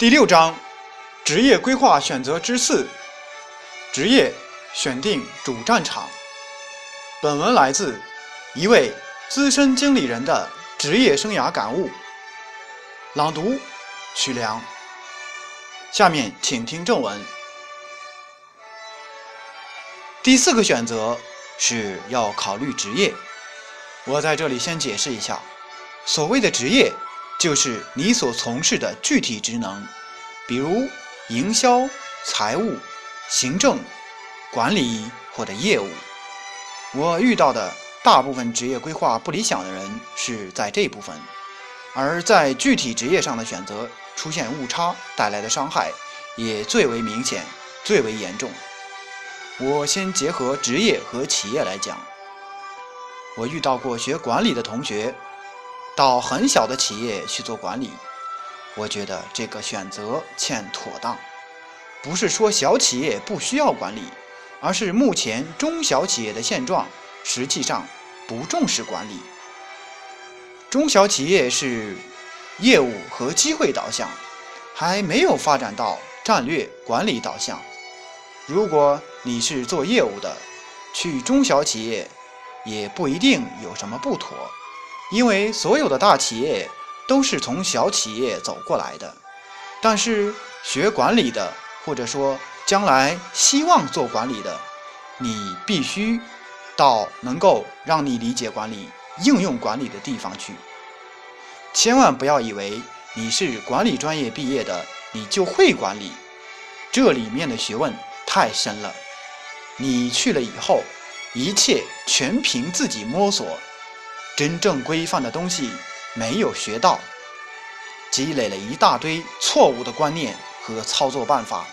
第六章，职业规划选择之四：职业选定主战场。本文来自一位资深经理人的职业生涯感悟。朗读：曲良。下面请听正文。第四个选择是要考虑职业。我在这里先解释一下，所谓的职业。就是你所从事的具体职能，比如营销、财务、行政、管理或者业务。我遇到的大部分职业规划不理想的人是在这部分，而在具体职业上的选择出现误差带来的伤害也最为明显、最为严重。我先结合职业和企业来讲，我遇到过学管理的同学。到很小的企业去做管理，我觉得这个选择欠妥当。不是说小企业不需要管理，而是目前中小企业的现状实际上不重视管理。中小企业是业务和机会导向，还没有发展到战略管理导向。如果你是做业务的，去中小企业也不一定有什么不妥。因为所有的大企业都是从小企业走过来的，但是学管理的，或者说将来希望做管理的，你必须到能够让你理解管理、应用管理的地方去。千万不要以为你是管理专业毕业的，你就会管理，这里面的学问太深了。你去了以后，一切全凭自己摸索。真正规范的东西没有学到，积累了一大堆错误的观念和操作办法，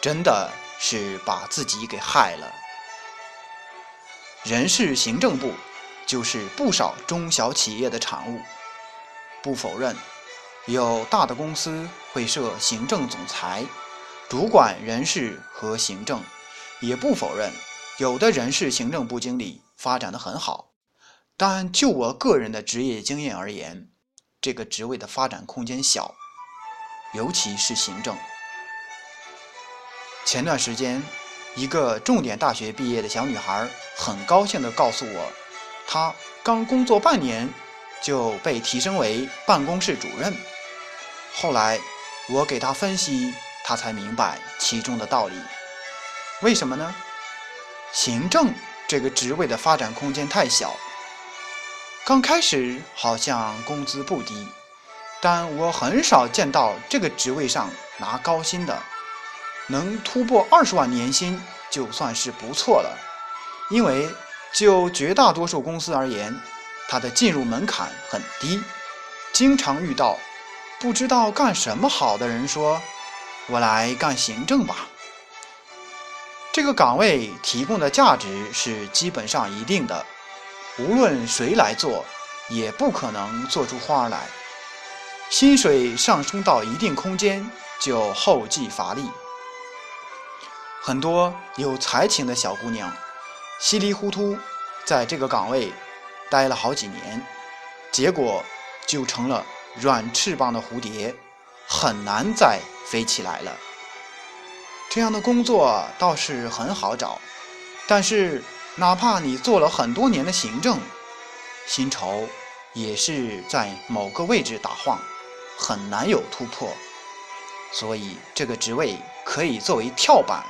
真的是把自己给害了。人事行政部就是不少中小企业的产物，不否认有大的公司会设行政总裁，主管人事和行政，也不否认有的人事行政部经理发展的很好。但就我个人的职业经验而言，这个职位的发展空间小，尤其是行政。前段时间，一个重点大学毕业的小女孩很高兴地告诉我，她刚工作半年就被提升为办公室主任。后来我给她分析，她才明白其中的道理。为什么呢？行政这个职位的发展空间太小。刚开始好像工资不低，但我很少见到这个职位上拿高薪的，能突破二十万年薪就算是不错了。因为就绝大多数公司而言，它的进入门槛很低，经常遇到不知道干什么好的人说：“我来干行政吧。”这个岗位提供的价值是基本上一定的。无论谁来做，也不可能做出花来。薪水上升到一定空间，就后继乏力。很多有才情的小姑娘，稀里糊涂在这个岗位待了好几年，结果就成了软翅膀的蝴蝶，很难再飞起来了。这样的工作倒是很好找，但是。哪怕你做了很多年的行政，薪酬也是在某个位置打晃，很难有突破。所以这个职位可以作为跳板，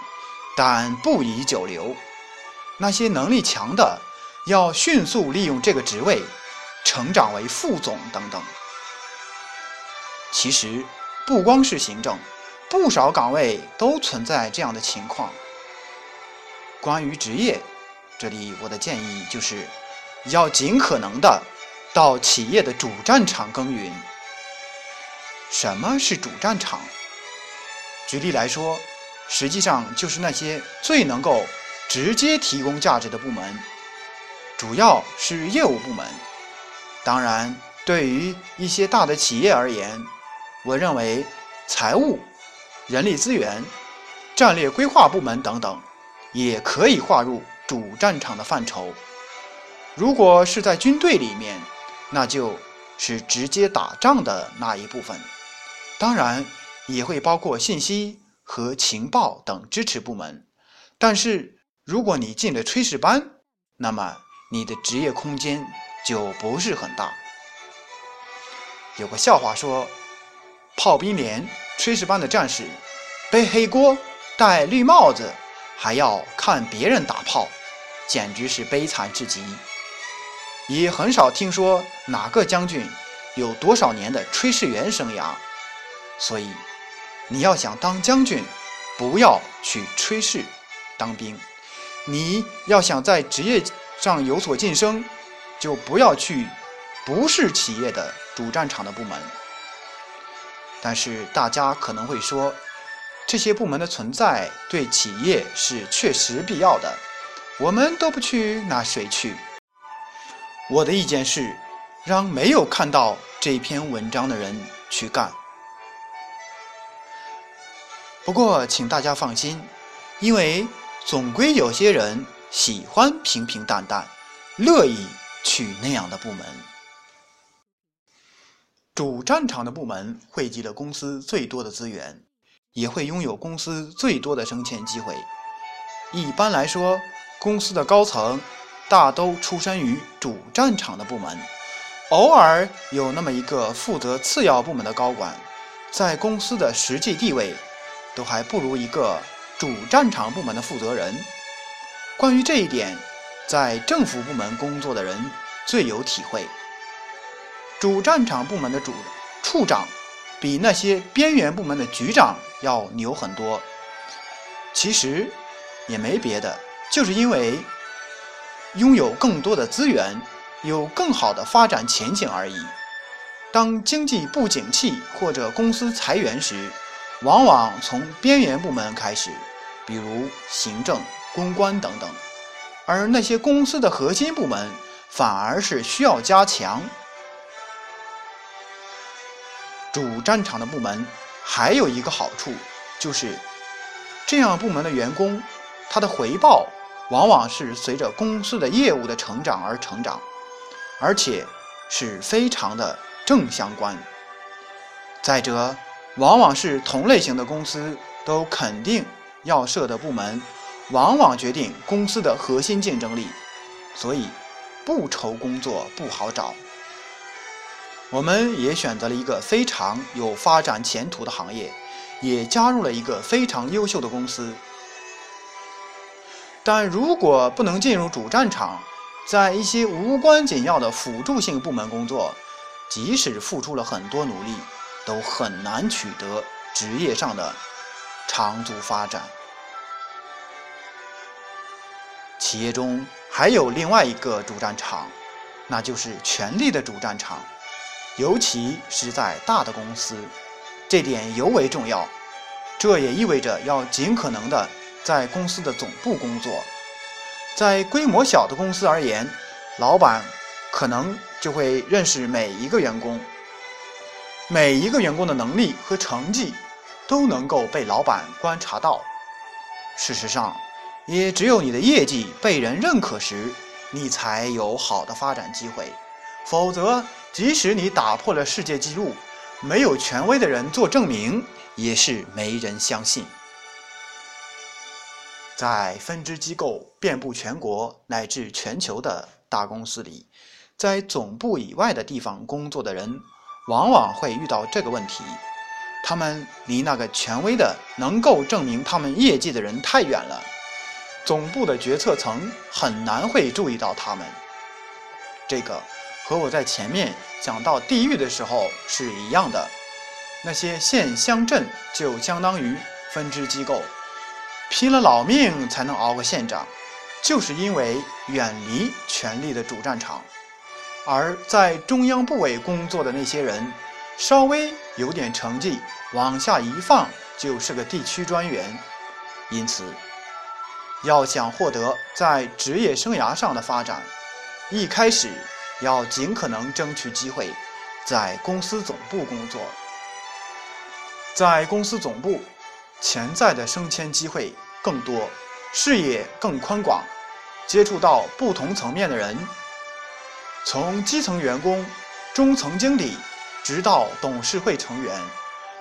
但不宜久留。那些能力强的，要迅速利用这个职位，成长为副总等等。其实不光是行政，不少岗位都存在这样的情况。关于职业。这里我的建议就是，要尽可能的到企业的主战场耕耘。什么是主战场？举例来说，实际上就是那些最能够直接提供价值的部门，主要是业务部门。当然，对于一些大的企业而言，我认为财务、人力资源、战略规划部门等等，也可以划入。主战场的范畴，如果是在军队里面，那就是直接打仗的那一部分。当然，也会包括信息和情报等支持部门。但是，如果你进了炊事班，那么你的职业空间就不是很大。有个笑话说，炮兵连炊事班的战士背黑锅、戴绿帽子，还要看别人打炮，简直是悲惨至极。也很少听说哪个将军有多少年的炊事员生涯。所以，你要想当将军，不要去炊事当兵；你要想在职业上有所晋升，就不要去不是企业的主战场的部门。但是大家可能会说，这些部门的存在对企业是确实必要的，我们都不去，那谁去？我的意见是，让没有看到这篇文章的人去干。不过，请大家放心，因为总归有些人喜欢平平淡淡，乐意去那样的部门。主战场的部门汇集了公司最多的资源，也会拥有公司最多的升迁机会。一般来说，公司的高层大都出身于主战场的部门，偶尔有那么一个负责次要部门的高管，在公司的实际地位。都还不如一个主战场部门的负责人。关于这一点，在政府部门工作的人最有体会。主战场部门的主处长，比那些边缘部门的局长要牛很多。其实也没别的，就是因为拥有更多的资源，有更好的发展前景而已。当经济不景气或者公司裁员时，往往从边缘部门开始，比如行政、公关等等，而那些公司的核心部门反而是需要加强。主战场的部门还有一个好处，就是这样部门的员工，他的回报往往是随着公司的业务的成长而成长，而且是非常的正相关。再者，往往是同类型的公司都肯定要设的部门，往往决定公司的核心竞争力，所以不愁工作不好找。我们也选择了一个非常有发展前途的行业，也加入了一个非常优秀的公司。但如果不能进入主战场，在一些无关紧要的辅助性部门工作，即使付出了很多努力。都很难取得职业上的长足发展。企业中还有另外一个主战场，那就是权力的主战场，尤其是在大的公司，这点尤为重要。这也意味着要尽可能的在公司的总部工作。在规模小的公司而言，老板可能就会认识每一个员工。每一个员工的能力和成绩都能够被老板观察到。事实上，也只有你的业绩被人认可时，你才有好的发展机会。否则，即使你打破了世界纪录，没有权威的人做证明，也是没人相信。在分支机构遍布全国乃至全球的大公司里，在总部以外的地方工作的人。往往会遇到这个问题，他们离那个权威的、能够证明他们业绩的人太远了，总部的决策层很难会注意到他们。这个和我在前面讲到地域的时候是一样的，那些县乡镇就相当于分支机构，拼了老命才能熬个县长，就是因为远离权力的主战场。而在中央部委工作的那些人，稍微有点成绩，往下一放就是个地区专员。因此，要想获得在职业生涯上的发展，一开始要尽可能争取机会，在公司总部工作。在公司总部，潜在的升迁机会更多，视野更宽广，接触到不同层面的人。从基层员工、中层经理，直到董事会成员，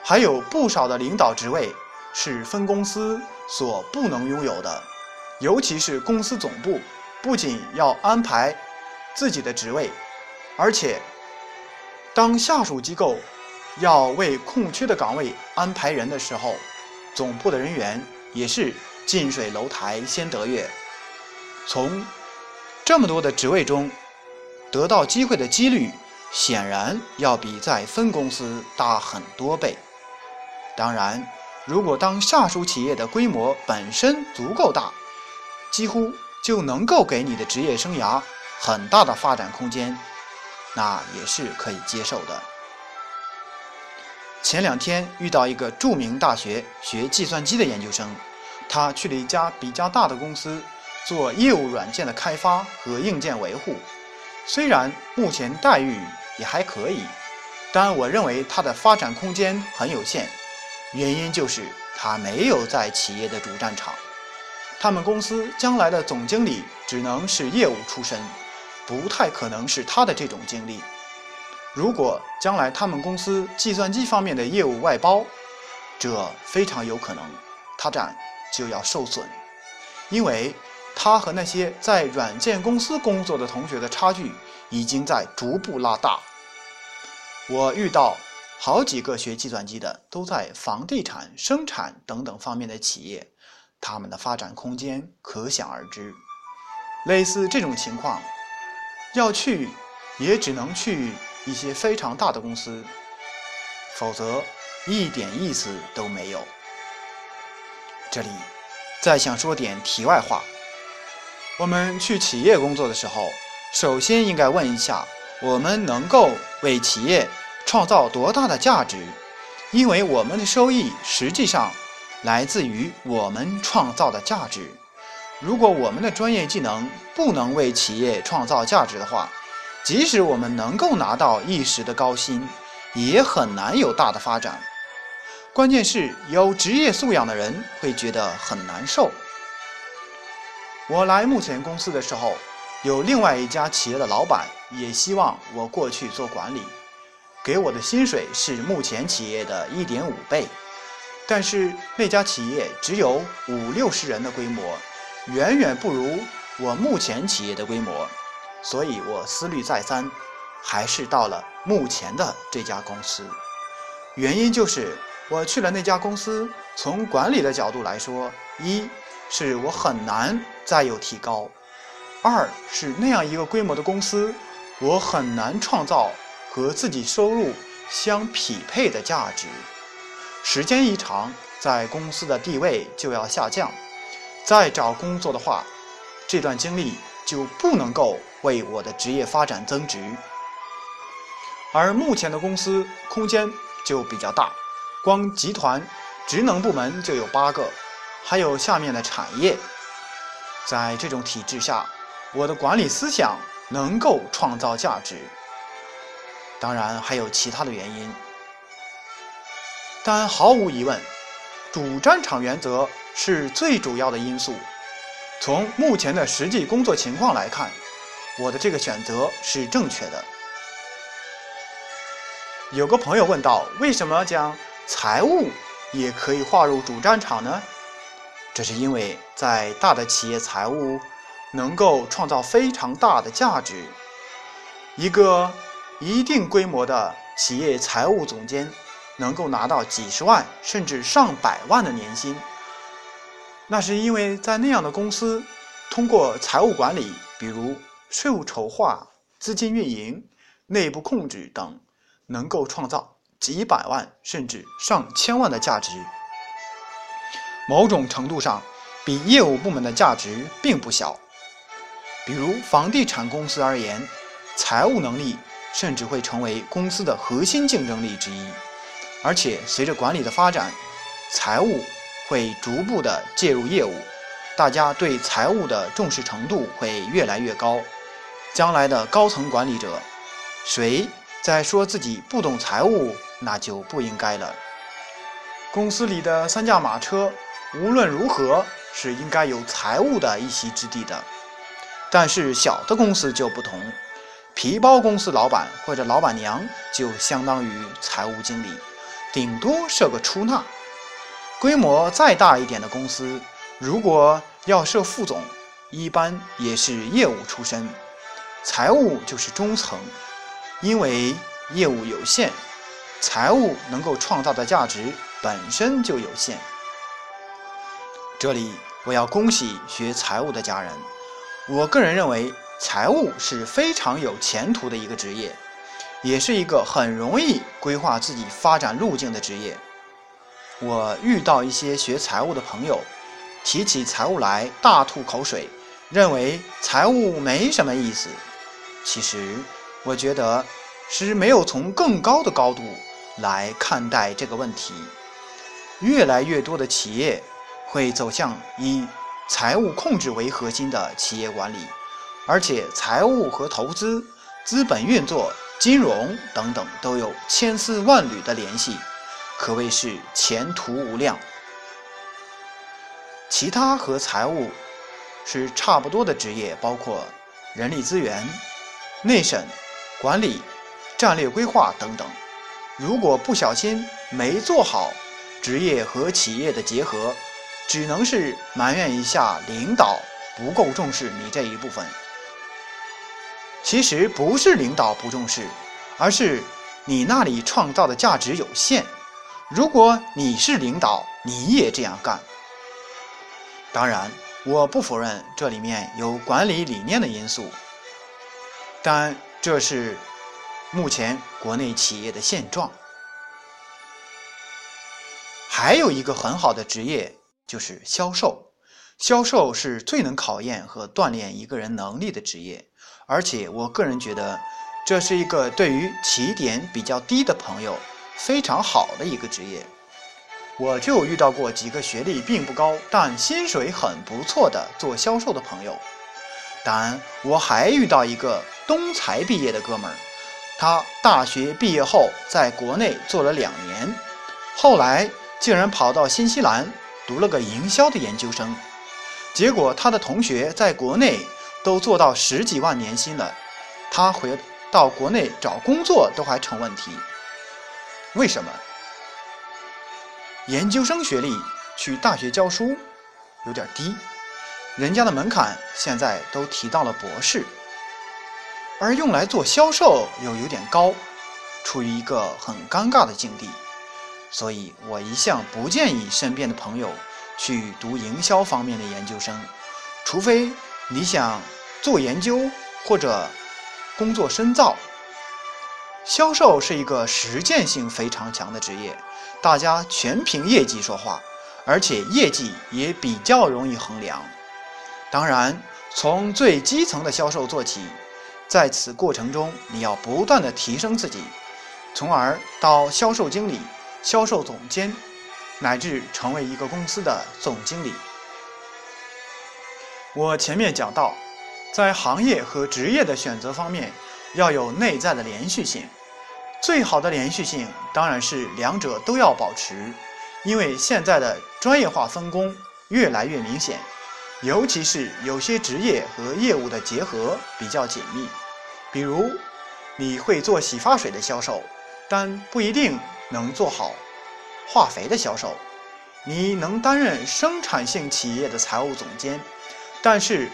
还有不少的领导职位是分公司所不能拥有的，尤其是公司总部，不仅要安排自己的职位，而且当下属机构要为空缺的岗位安排人的时候，总部的人员也是近水楼台先得月。从这么多的职位中得到机会的几率，显然要比在分公司大很多倍。当然，如果当下属企业的规模本身足够大，几乎就能够给你的职业生涯很大的发展空间，那也是可以接受的。前两天遇到一个著名大学学计算机的研究生，他去了一家比较大的公司做业务软件的开发和硬件维护，虽然目前待遇也还可以，但我认为他的发展空间很有限。原因就是他没有在企业的主战场，他们公司将来的总经理只能是业务出身，不太可能是他的这种经历。如果将来他们公司计算机方面的业务外包，这非常有可能，他展就要受损，因为他和那些在软件公司工作的同学的差距已经在逐步拉大。我遇到。好几个学计算机的都在房地产、生产等等方面的企业，他们的发展空间可想而知。类似这种情况，要去也只能去一些非常大的公司，否则一点意思都没有。这里再想说点题外话：我们去企业工作的时候，首先应该问一下，我们能够为企业。创造多大的价值？因为我们的收益实际上来自于我们创造的价值。如果我们的专业技能不能为企业创造价值的话，即使我们能够拿到一时的高薪，也很难有大的发展。关键是有职业素养的人会觉得很难受。我来目前公司的时候，有另外一家企业的老板也希望我过去做管理。给我的薪水是目前企业的一点五倍，但是那家企业只有五六十人的规模，远远不如我目前企业的规模，所以我思虑再三，还是到了目前的这家公司。原因就是我去了那家公司，从管理的角度来说，一是我很难再有提高，二是那样一个规模的公司，我很难创造。和自己收入相匹配的价值，时间一长，在公司的地位就要下降。再找工作的话，这段经历就不能够为我的职业发展增值。而目前的公司空间就比较大，光集团职能部门就有八个，还有下面的产业。在这种体制下，我的管理思想能够创造价值。当然还有其他的原因，但毫无疑问，主战场原则是最主要的因素。从目前的实际工作情况来看，我的这个选择是正确的。有个朋友问到：为什么将财务也可以划入主战场呢？这是因为在大的企业，财务能够创造非常大的价值。一个。一定规模的企业财务总监能够拿到几十万甚至上百万的年薪，那是因为在那样的公司，通过财务管理，比如税务筹划、资金运营、内部控制等，能够创造几百万甚至上千万的价值。某种程度上，比业务部门的价值并不小。比如房地产公司而言，财务能力。甚至会成为公司的核心竞争力之一，而且随着管理的发展，财务会逐步的介入业务，大家对财务的重视程度会越来越高。将来的高层管理者，谁在说自己不懂财务，那就不应该了。公司里的三驾马车，无论如何是应该有财务的一席之地的，但是小的公司就不同。皮包公司老板或者老板娘就相当于财务经理，顶多设个出纳。规模再大一点的公司，如果要设副总，一般也是业务出身，财务就是中层。因为业务有限，财务能够创造的价值本身就有限。这里我要恭喜学财务的家人，我个人认为财务是非常有前途的一个职业，也是一个很容易规划自己发展路径的职业。我遇到一些学财务的朋友，提起财务来大吐口水，认为财务没什么意思。其实，我觉得是没有从更高的高度来看待这个问题。越来越多的企业会走向以财务控制为核心的企业管理，而且财务和投资、资本运作、金融等等都有千丝万缕的联系。可谓是前途无量。其他和财务是差不多的职业，包括人力资源、内审、管理、战略规划等等。如果不小心没做好职业和企业的结合，只能是埋怨一下领导不够重视你这一部分。其实不是领导不重视，而是你那里创造的价值有限。如果你是领导，你也这样干。当然，我不否认这里面有管理理念的因素，但这是目前国内企业的现状。还有一个很好的职业就是销售，销售是最能考验和锻炼一个人能力的职业，而且我个人觉得，这是一个对于起点比较低的朋友。非常好的一个职业，我就遇到过几个学历并不高，但薪水很不错的做销售的朋友。当然，我还遇到一个东财毕业的哥们儿，他大学毕业后在国内做了两年，后来竟然跑到新西兰读了个营销的研究生，结果他的同学在国内都做到十几万年薪了，他回到国内找工作都还成问题。为什么研究生学历去大学教书有点低？人家的门槛现在都提到了博士，而用来做销售又有点高，处于一个很尴尬的境地。所以我一向不建议身边的朋友去读营销方面的研究生，除非你想做研究或者工作深造。销售是一个实践性非常强的职业，大家全凭业绩说话，而且业绩也比较容易衡量。当然，从最基层的销售做起，在此过程中，你要不断的提升自己，从而到销售经理、销售总监，乃至成为一个公司的总经理。我前面讲到，在行业和职业的选择方面。要有内在的连续性，最好的连续性当然是两者都要保持，因为现在的专业化分工越来越明显，尤其是有些职业和业务的结合比较紧密，比如你会做洗发水的销售，但不一定能做好化肥的销售；你能担任生产性企业的财务总监，但是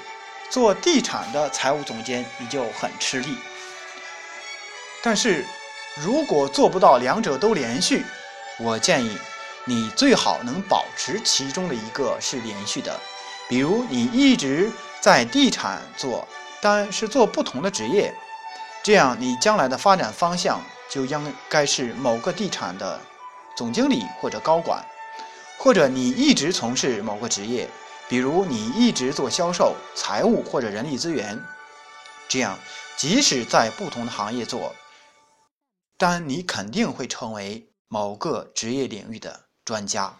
做地产的财务总监你就很吃力。但是，如果做不到两者都连续，我建议你最好能保持其中的一个是连续的。比如，你一直在地产做，但是做不同的职业，这样你将来的发展方向就应该是某个地产的总经理或者高管，或者你一直从事某个职业，比如你一直做销售、财务或者人力资源，这样即使在不同的行业做。但你肯定会成为某个职业领域的专家。